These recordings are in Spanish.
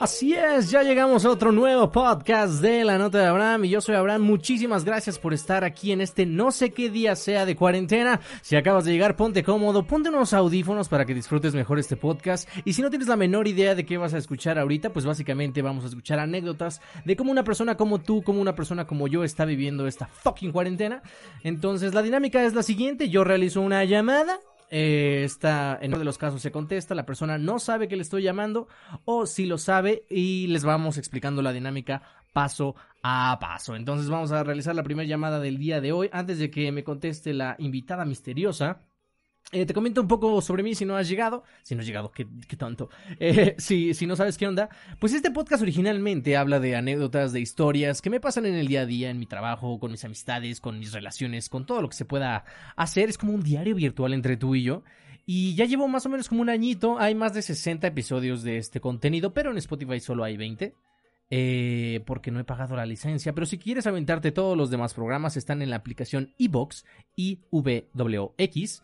Así es, ya llegamos a otro nuevo podcast de La Nota de Abraham y yo soy Abraham. Muchísimas gracias por estar aquí en este no sé qué día sea de cuarentena. Si acabas de llegar, ponte cómodo, ponte unos audífonos para que disfrutes mejor este podcast. Y si no tienes la menor idea de qué vas a escuchar ahorita, pues básicamente vamos a escuchar anécdotas de cómo una persona como tú, como una persona como yo está viviendo esta fucking cuarentena. Entonces la dinámica es la siguiente, yo realizo una llamada eh, está, en uno de los casos se contesta, la persona no sabe que le estoy llamando o si lo sabe y les vamos explicando la dinámica paso a paso. Entonces vamos a realizar la primera llamada del día de hoy. Antes de que me conteste la invitada misteriosa, eh, te comento un poco sobre mí si no has llegado. Si no has llegado, qué, qué tonto. Eh, si, si no sabes qué onda. Pues este podcast originalmente habla de anécdotas, de historias que me pasan en el día a día, en mi trabajo, con mis amistades, con mis relaciones, con todo lo que se pueda hacer. Es como un diario virtual entre tú y yo. Y ya llevo más o menos como un añito. Hay más de 60 episodios de este contenido, pero en Spotify solo hay 20. Eh, porque no he pagado la licencia. Pero si quieres aventarte todos los demás programas, están en la aplicación iBox, IWX.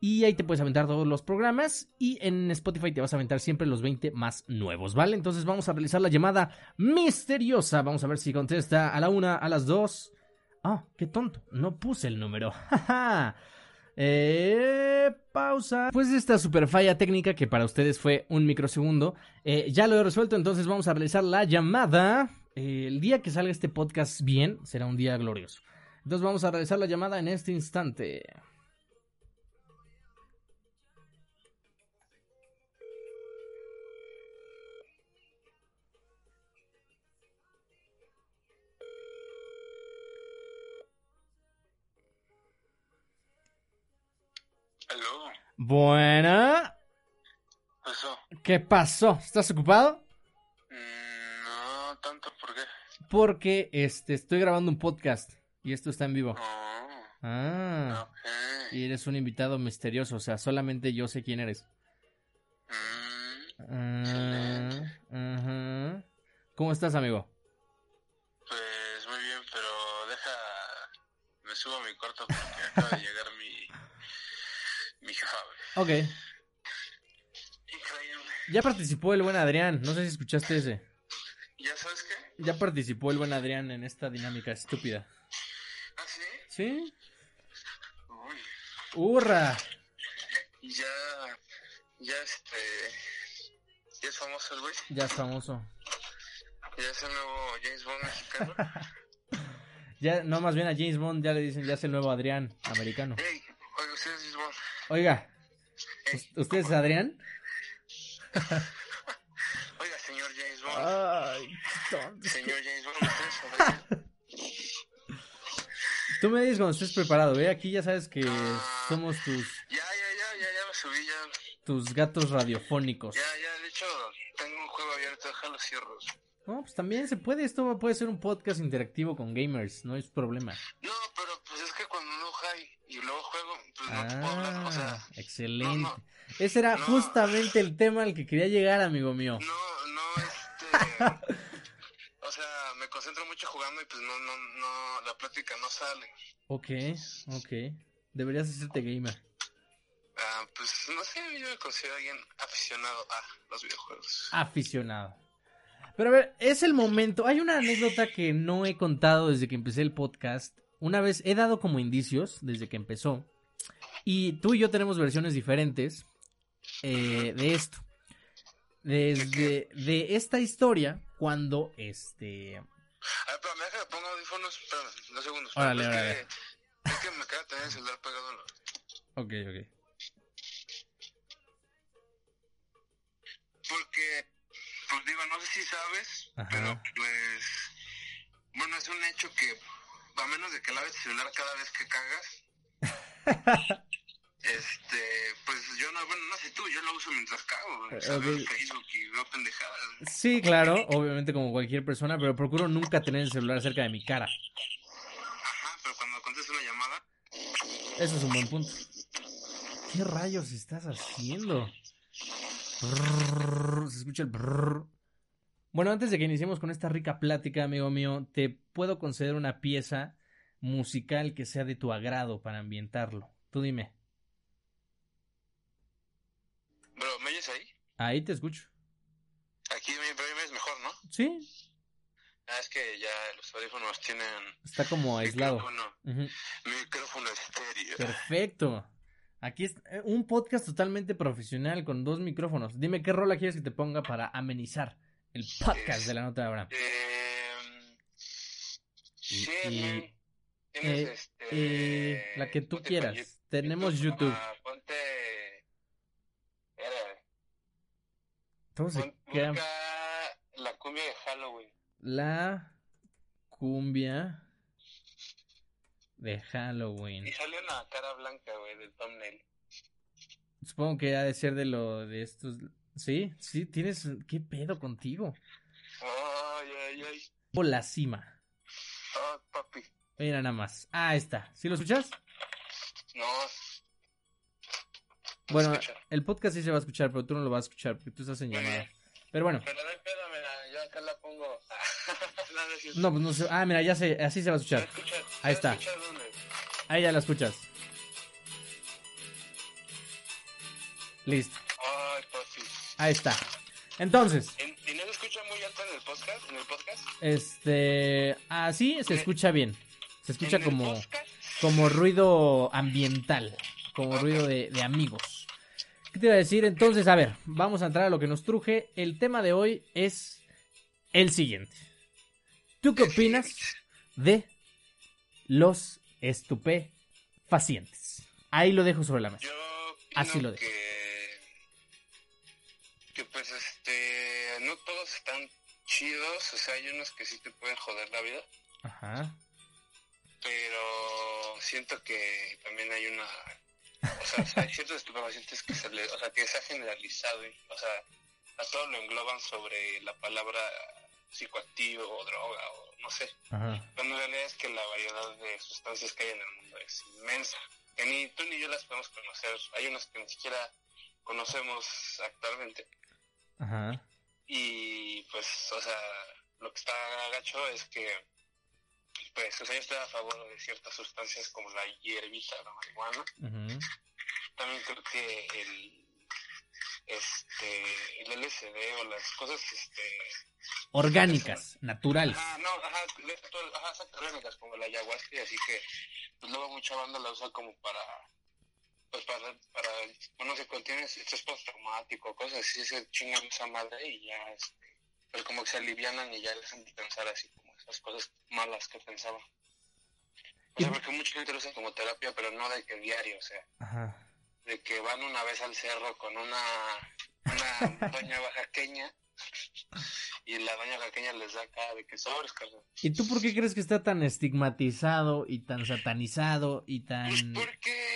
Y ahí te puedes aventar todos los programas. Y en Spotify te vas a aventar siempre los 20 más nuevos, ¿vale? Entonces vamos a realizar la llamada misteriosa. Vamos a ver si contesta a la una, a las dos. Ah, qué tonto. No puse el número. eh, pausa. Pues esta super falla técnica que para ustedes fue un microsegundo. Eh, ya lo he resuelto, entonces vamos a realizar la llamada. El día que salga este podcast bien, será un día glorioso. Entonces vamos a realizar la llamada en este instante. Aló, Buena. pasó. ¿Qué pasó? ¿Estás ocupado? Mm, no tanto, ¿por qué? Porque este estoy grabando un podcast y esto está en vivo. No, Ah. Y eres un invitado misterioso, o sea, solamente yo sé quién eres. Mm, Ah. ¿Cómo estás, amigo? pues muy bien, pero deja. Me subo a mi cuarto porque acaba de llegar Ok. Increíble. Ya participó el buen Adrián, no sé si escuchaste ese. ¿Ya sabes qué? Ya participó el buen Adrián en esta dinámica estúpida. ¿Ah, sí? ¿Sí? Uy. ¡Hurra! Ya. Ya este. Ya es famoso el güey. Ya es famoso. Ya es el nuevo James Bond mexicano. Ya, no, más bien a James Bond ya le dicen, ya es el nuevo Adrián americano. Ey, oiga, usted es James Bond. Oiga, ¿us- ¿usted es Adrián? Oiga, señor James Bond. Ay, tonto. Señor James Bond, usted es Adrián. Tú me dices cuando estés preparado, ¿eh? Aquí ya sabes que somos tus, Ya, ya, ya, ya, ya me subí, ya. tus gatos radiofónicos. Ya, ya, de hecho, tengo un juego abierto, déjalo cierro. No, pues también se puede, esto puede ser un podcast interactivo con gamers, no es problema. No, pero pues es que cuando no hay y luego juego, pues no te puedo hablar, o sea, Ah, excelente. no, no. Ese era No. justamente el tema al que quería llegar, amigo mío. no, no, este... o sea, me concentro mucho jugando y pues no, no, no, la plática no sale. Ok, ok. Deberías hacerte gamer. Ah, pues no sé, yo me considero alguien aficionado a los videojuegos. Aficionado. Pero a ver, es el momento. Hay una anécdota que no he contado desde que empecé el podcast. Una vez he dado como indicios desde que empezó. Y tú y yo tenemos versiones diferentes eh, de esto. Desde de esta historia, cuando este. A ver, pero me deja que ponga audífonos, espérame, dos segundos. Órale, es órale. Que, es que me queda tener el celular pegado. Ok, ok. Porque, pues digo, no sé si sabes, Ajá. pero pues, bueno, es un hecho que, a menos de que laves el celular cada vez que cagas, este, pues yo no, bueno, no sé tú, yo lo uso mientras cago, o sea, veo Facebook y veo pendejadas. Sí, claro, obviamente como cualquier persona, pero procuro nunca tener el celular cerca de mi cara. Ajá, pero cuando contesto una llamada, Eso es un buen punto. ¿Qué rayos estás haciendo? Brrr, se escucha el brrr. Bueno, antes de que iniciemos con esta rica plática, amigo mío, te puedo conceder una pieza musical que sea de tu agrado para ambientarlo. Tú dime. bro, ¿me oyes ahí? Ahí te escucho. Aquí me, me oyes Sí. Ah, es que ya los audífonos tienen Está como aislado. micrófono, micrófono estéreo. Perfecto. Aquí es eh, un podcast totalmente profesional con dos micrófonos. Dime qué rola quieres que te ponga para amenizar el podcast de la nota de Abraham. Eh, Y- sí, y- man. Tienes, eh, este, eh, la que tú quieras. con Tenemos YouTube. ah, ponte. Era, ¿Cómo se queda? la cumbia de Halloween. La cumbia de Halloween. Y sale una cara blanca, güey, del thumbnail. Supongo que ha de ser de lo de estos. Sí, sí, tienes. ¿Qué pedo contigo? Ay, ay, ay. O la cima. Ah, papi. Mira nada más. Ah, ahí está. ¿Sí lo escuchas? No. no Bueno, escucha. el podcast sí se va a escuchar, pero tú no lo vas a escuchar porque tú estás en llamada. Pero bueno, Pero no hay pedo, mira, yo acá la pongo. no, pues no sé. Ah, mira, ya sé, así se va a ¿Ya escuchar. Ahí ¿Ya está. Ahí ya la escuchas. Listo. Ay, papi. Ahí está. Entonces, ¿En- ¿Y no se escucha muy alto en el podcast? ¿En el podcast? este. Así se escucha bien. Se escucha ¿En el como, como ruido ambiental. Como ruido de, de amigos. ¿Qué te iba a decir? Entonces, a ver, vamos a entrar a lo que nos truje. El tema de hoy es el siguiente. ¿Tú qué opinas de los estupefacientes? Ahí lo dejo sobre la mesa. Yo Así lo dejo. que pues este, no todos están chidos, o sea, hay unos que sí te pueden joder la vida, Ajá. pero siento que también hay una, o sea, o sea, hay ciertos estupefacientes que se le, o sea, que se ha generalizado, y, o sea, a todo lo engloban sobre la palabra psicoactivo o droga o no sé, Ajá. Cuando en realidad es que la variedad de sustancias que hay en el mundo es inmensa. Que ni tú ni yo las podemos conocer. Hay unas que ni siquiera conocemos actualmente. Ajá. Y pues, o sea, lo que está gacho es que, pues, o sea, yo estoy a favor de ciertas sustancias como la hierbita, la marihuana. Ujú. También creo que el, este, el LSD o las cosas, este, Orgánicas, naturales. Ajá, no, ajá, de todo- ajá, orgánicas, como la ayahuasca, y así que, pues luego mucha banda la usa como para, pues para, para, bueno, si contiene estrés postraumático, cosas así, se chingan esa madre y ya, este, pues como que se alivianan y ya les hacen pensar así como esas cosas malas que pensaban. O sea, porque mucha gente lo usa como terapia, pero no de que diario, o sea, Ajá. de que van una vez al cerro con una, una doña oaxaqueña y la doña oaxaqueña les da acá de que sobres, carnal. ¿Y tú por qué crees que está tan estigmatizado y tan satanizado y tan Pues porque...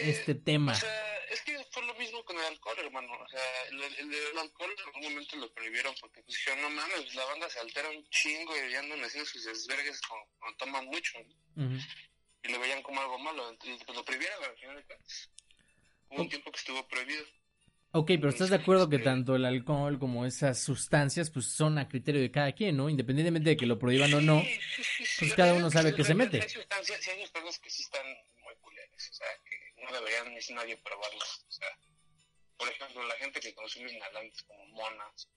este tema? O sea, es que fue lo mismo con el alcohol, hermano. O sea, el, el, el alcohol en algún momento lo prohibieron porque pues, dijeron, no mames, la banda se altera un chingo y andan haciendo sus desvergues cuando, cuando toman mucho. ¿no? Ujú. Y lo veían como algo malo. Y pues lo prohibieron al final de cuentas. Hubo un tiempo que estuvo prohibido. Ok, pero ¿estás de acuerdo que Este- tanto el alcohol como esas sustancias pues son a criterio de cada quien, ¿no? Independientemente de que lo prohíban o no. Sí, sí, sí, sí. pues cada uno sabe sí, qué o se mete. Hay sustancias, sí hay sustancias que sí están muy culeras, o sea, que no deberían ni nadie probarlas. O sea, por ejemplo, la gente que consume inhalantes como monas,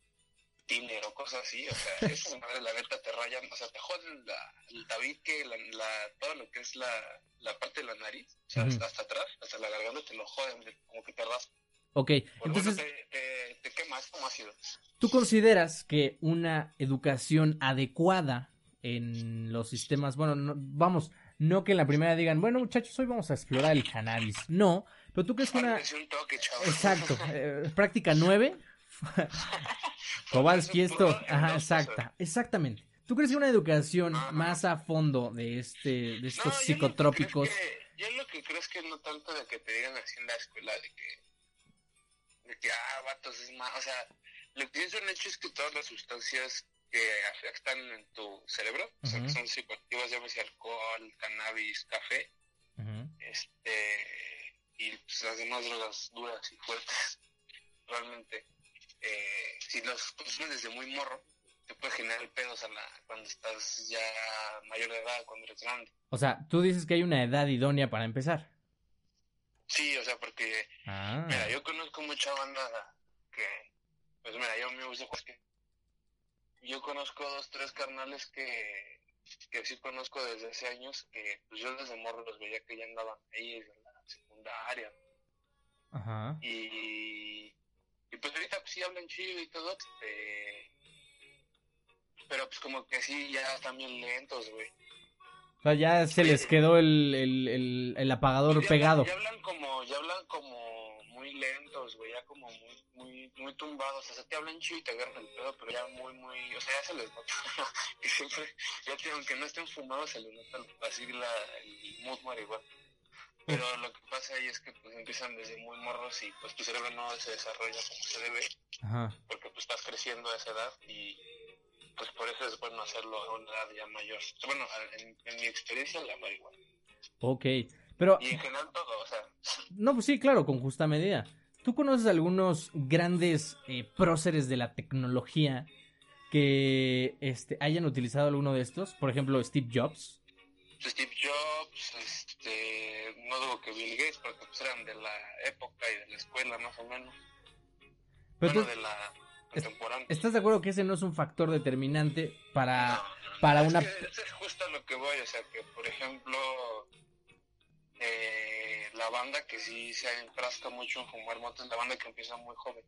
tiner o cosas así, o sea, esas madres la neta te rayan, o sea, te joden la, el tabique, la, la, todo lo que es la, la parte de la nariz, o sea, hasta, hasta atrás, hasta la garganta te lo joden, de- como que te raspan. Ok, Por entonces eso te, te, te quema, es como ácido. ¿tú consideras que una educación adecuada en los sistemas, bueno, no- vamos, no que en la primera digan, bueno muchachos, hoy vamos a explorar el cannabis, no, pero tú crees que una... Exacto, eh, práctica 9, Kowalski esto, ajá, exacta, exactamente. ¿Tú crees que una educación más a fondo de este, de estos No, yo lo que psicotrópicos? Yo lo que creo es que no tanto de que te digan así en la escuela, de que, de que, ah, vatos, es más, o sea, lo que es un hecho es que todas las sustancias que afectan en tu cerebro, o sea, que son psicoactivas, llámese alcohol, cannabis, café, este, y pues, las demás drogas duras y fuertes, realmente, eh, si los consumes desde muy morro, te puede generar pedos a la, cuando estás ya mayor de edad, cuando eres grande. O sea, tú dices que hay una edad idónea para empezar. Sí, o sea, porque, Ah, mira, yo conozco mucha banda que, pues mira, yo me que yo conozco dos, tres carnales que, que sí conozco desde hace años, que pues yo desde morro los veía que ya andaban ahí en la secundaria. Ajá. Y, y pues ahorita pues sí hablan chido y todo, este, pero pues como que sí, ya están bien lentos, güey. O sea, ya se les quedó el, el, el, el apagador Ya pegado. Ya hablan como, ya hablan como lentos, güey, ya como muy, muy, muy tumbados. O sea, te hablan chido y te agarran el pedo, pero ya muy, muy, o sea, ya se les nota. que siempre, ya te, aunque no estén fumados, se les nota así la, el mood marihuana. Pero lo que pasa ahí es que pues empiezan desde muy morros y pues tu cerebro no se desarrolla como se debe, Ajá. porque pues estás creciendo a esa edad y pues por eso es bueno hacerlo a una edad ya mayor. Bueno, en, en mi experiencia la marihuana. Ok. Pero, Y en general todo, o sea, no, pues sí, claro, con justa medida. ¿Tú conoces algunos grandes eh, próceres de la tecnología que este, hayan utilizado alguno de estos? Por ejemplo, Steve Jobs. Steve Jobs, este, no dudo que Bill Gates, porque pues eran de la época y de la escuela más o menos, Pero bueno, tú, de la contemporánea. ¿estás de acuerdo que ese no es un factor determinante para... No, no, para es una- que es justo a lo que voy, o sea, que por ejemplo, eh, la banda que sí se enfrasca mucho en fumar mota es la banda que empieza muy joven.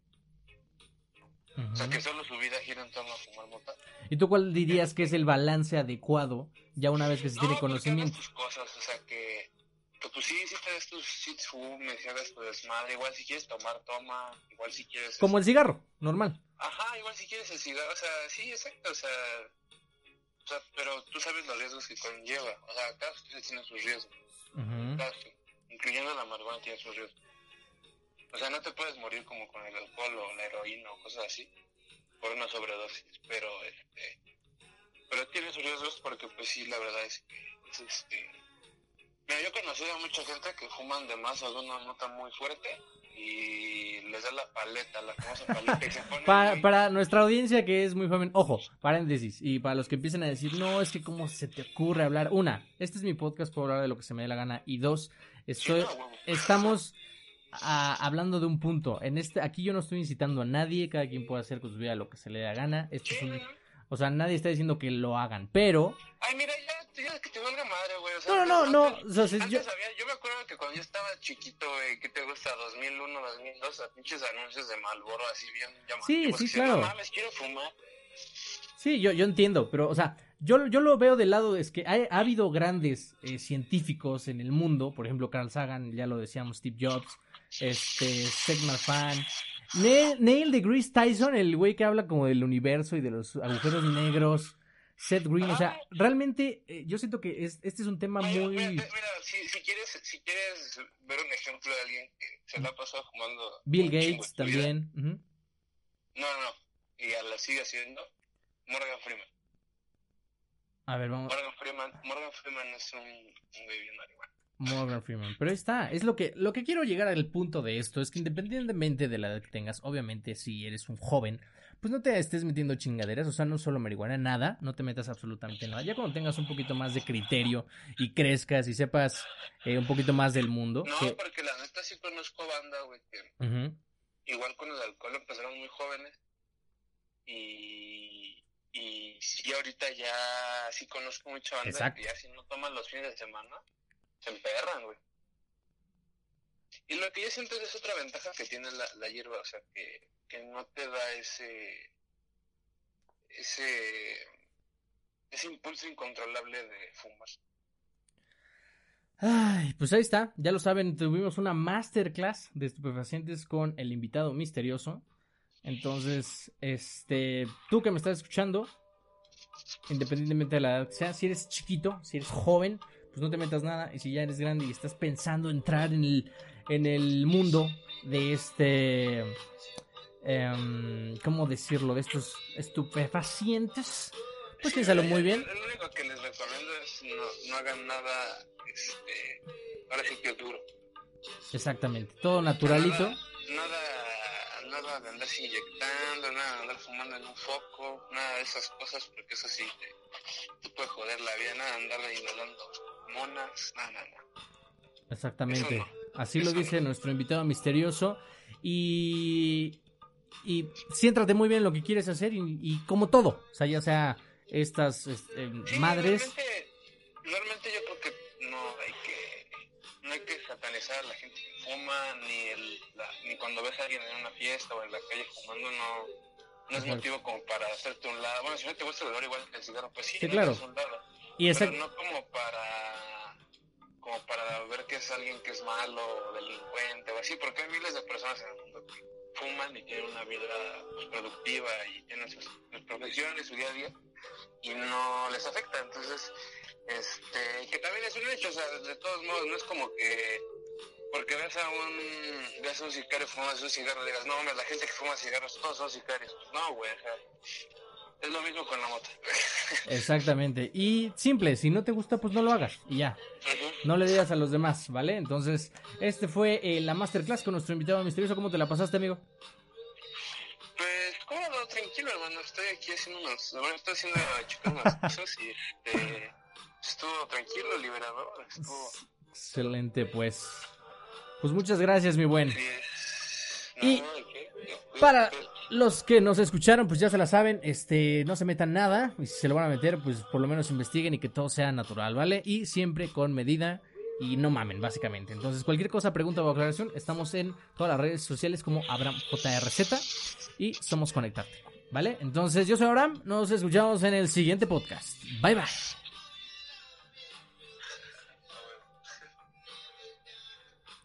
O sea, que solo su vida gira en torno a fumar mota. ¿Y tú cuál dirías que es el balance adecuado ya una vez que se tiene No, conocimiento? tus cosas, o sea, que, que pues sí, sí te des tus te fumes, y hagas tu desmadre. Igual si quieres tomar, toma. Igual si quieres. Como el cigarro, normal. Ajá, igual si quieres el cigarro. O sea, sí, exacto, o sea. O sea, pero tú sabes los riesgos que conlleva. O sea, cada sustancia tiene sus riesgos. Ujú. Incluyendo la marihuana tiene sus riesgos. O sea, no te puedes morir como con el alcohol o la heroína o cosas así por una sobredosis, pero este pero tiene sus riesgos porque pues sí, la verdad es que es este Mira, yo he conocido a mucha gente que fuman de más o de una nota muy fuerte y les da la paleta, la famosa paleta y se ponen Pa- muy- para nuestra audiencia que es muy joven, ojo, paréntesis, y para los que empiecen a decir, no, es que cómo se te ocurre hablar, una, este es mi podcast, puedo hablar de lo que se me dé la gana, y dos, estoy, Sí, no, huevo. estamos hablando de un punto, en este, aquí yo no estoy incitando a nadie, cada quien puede hacer con su vida lo que se le dé la gana, esto es un- o sea, nadie está diciendo que lo hagan, pero, Ay, mira, ya, que te valga madre, güey. O sea, no, no, no, antes- no, o sea, si Antes yo, había, yo me acuerdo que cuando yo estaba chiquito, güey, ¿qué te gusta? 2001, 2002, a pinches anuncios de Malboro así bien llamativos. Sí, sí, que claro. No mames, quiero fumar. Sí, yo, yo entiendo, pero, o sea, yo, yo lo veo del lado, es que ha, ha habido grandes eh, científicos en el mundo, por ejemplo, Carl Sagan, ya lo decíamos, Steve Jobs, este, Sigmar Fan, Neil, Neil deGrasse Tyson, el güey que habla como del universo y de los agujeros negros, Seth Green, o sea, realmente eh, yo siento que es, este es un tema Mira, muy... mira, mira, si, si, quieres, si quieres ver un ejemplo de alguien que se la ha pasado fumando. Bill Gates también. ujú. No, no, no. Y a la sigue haciendo. Morgan Freeman. A ver, vamos. Morgan Freeman, Morgan Freeman es un, un bien marihuana. Morgan Freeman. Pero está, es lo que, lo que quiero llegar al punto de esto, es que independientemente de la edad que tengas, obviamente si eres un joven, pues no te estés metiendo chingaderas, o sea, no solo marihuana, nada, no te metas absolutamente nada. Ya cuando tengas un poquito más de criterio y crezcas y sepas eh, un poquito más del mundo, No, que- porque la neta sí conozco banda, güey, que igual con el alcohol empezaron muy jóvenes y, y sí ahorita ya sí conozco mucha banda Exacto. que ya si no toman los fines de semana se emperran, güey. Y lo que yo siento es otra ventaja que tiene la, la hierba, o sea, que, que no te da ese ese ese impulso incontrolable de fumar. Ay, pues ahí está, ya lo saben, tuvimos una masterclass de estupefacientes con el invitado misterioso. Entonces, este, tú que me estás escuchando, independientemente de la edad que sea, si eres chiquito, si eres joven, pues no te metas nada. Y si ya eres grande y estás pensando entrar en el, en el mundo de este, em, ¿cómo decirlo? De estos estupefacientes, pues piénsalo muy bien. Lo único que les recomiendo es no, no hagan nada, este, ahora sí que duro. Exactamente, todo naturalito. Nada, nada, nada de andarse inyectando, nada de andar fumando en un foco, nada de esas cosas, porque eso sí te, te puede joder la vida, nada de andar inhalando monas, nada, nada. nada. Exactamente. Eso Así lo dice no. nuestro invitado misterioso. Y y céntrate muy bien en lo que quieres hacer y, como todo, o sea, ya sea estas este, madres. Realmente, realmente, yo creo que no hay que no hay que satanizar a la gente que fuma ni el, ni cuando ves a alguien en una fiesta o en la calle fumando no no es motivo como para hacerte un lado. Bueno, si no te gusta el olor igual que el cigarro, pues sí, sí claro. un lado. Y Pero no como para como para ver que es alguien que es malo delincuente o así, porque hay miles de personas en el mundo que fuman y tienen una vida pues, productiva y tienen sus, profesiones, su día a día y no les afecta. Entonces, este, que también es un hecho, o sea, de todos modos, no es como que porque ves a un, ves a un sicario fumando un cigarro y digas, no, hombre, la gente que fuma cigarros todos son sicarios. No, güey, es lo mismo con la moto. Exactamente. Y simple, si no te gusta, pues no lo hagas. Y ya. No le digas a los demás, ¿vale? Entonces, este fue eh, la masterclass con nuestro invitado misterioso. ¿Cómo te la pasaste, amigo? Pues, cómodo, tranquilo, hermano. Estoy aquí haciendo unos. Bueno, estoy haciendo unas cosas y este. Estuvo tranquilo, liberador. Estuvo. Excelente, pues. Pues muchas gracias, mi buen. y para los que nos escucharon, pues ya se la saben, este, no se metan nada, y si se lo van a meter, pues por lo menos investiguen y que todo sea natural, ¿vale? Y siempre con medida y no mamen, básicamente. Entonces, cualquier cosa, pregunta o aclaración, estamos en todas las redes sociales como AbramJRZ y somos Conectarte, ¿vale? Entonces, yo soy Abraham, nos escuchamos en el siguiente podcast. Bye bye.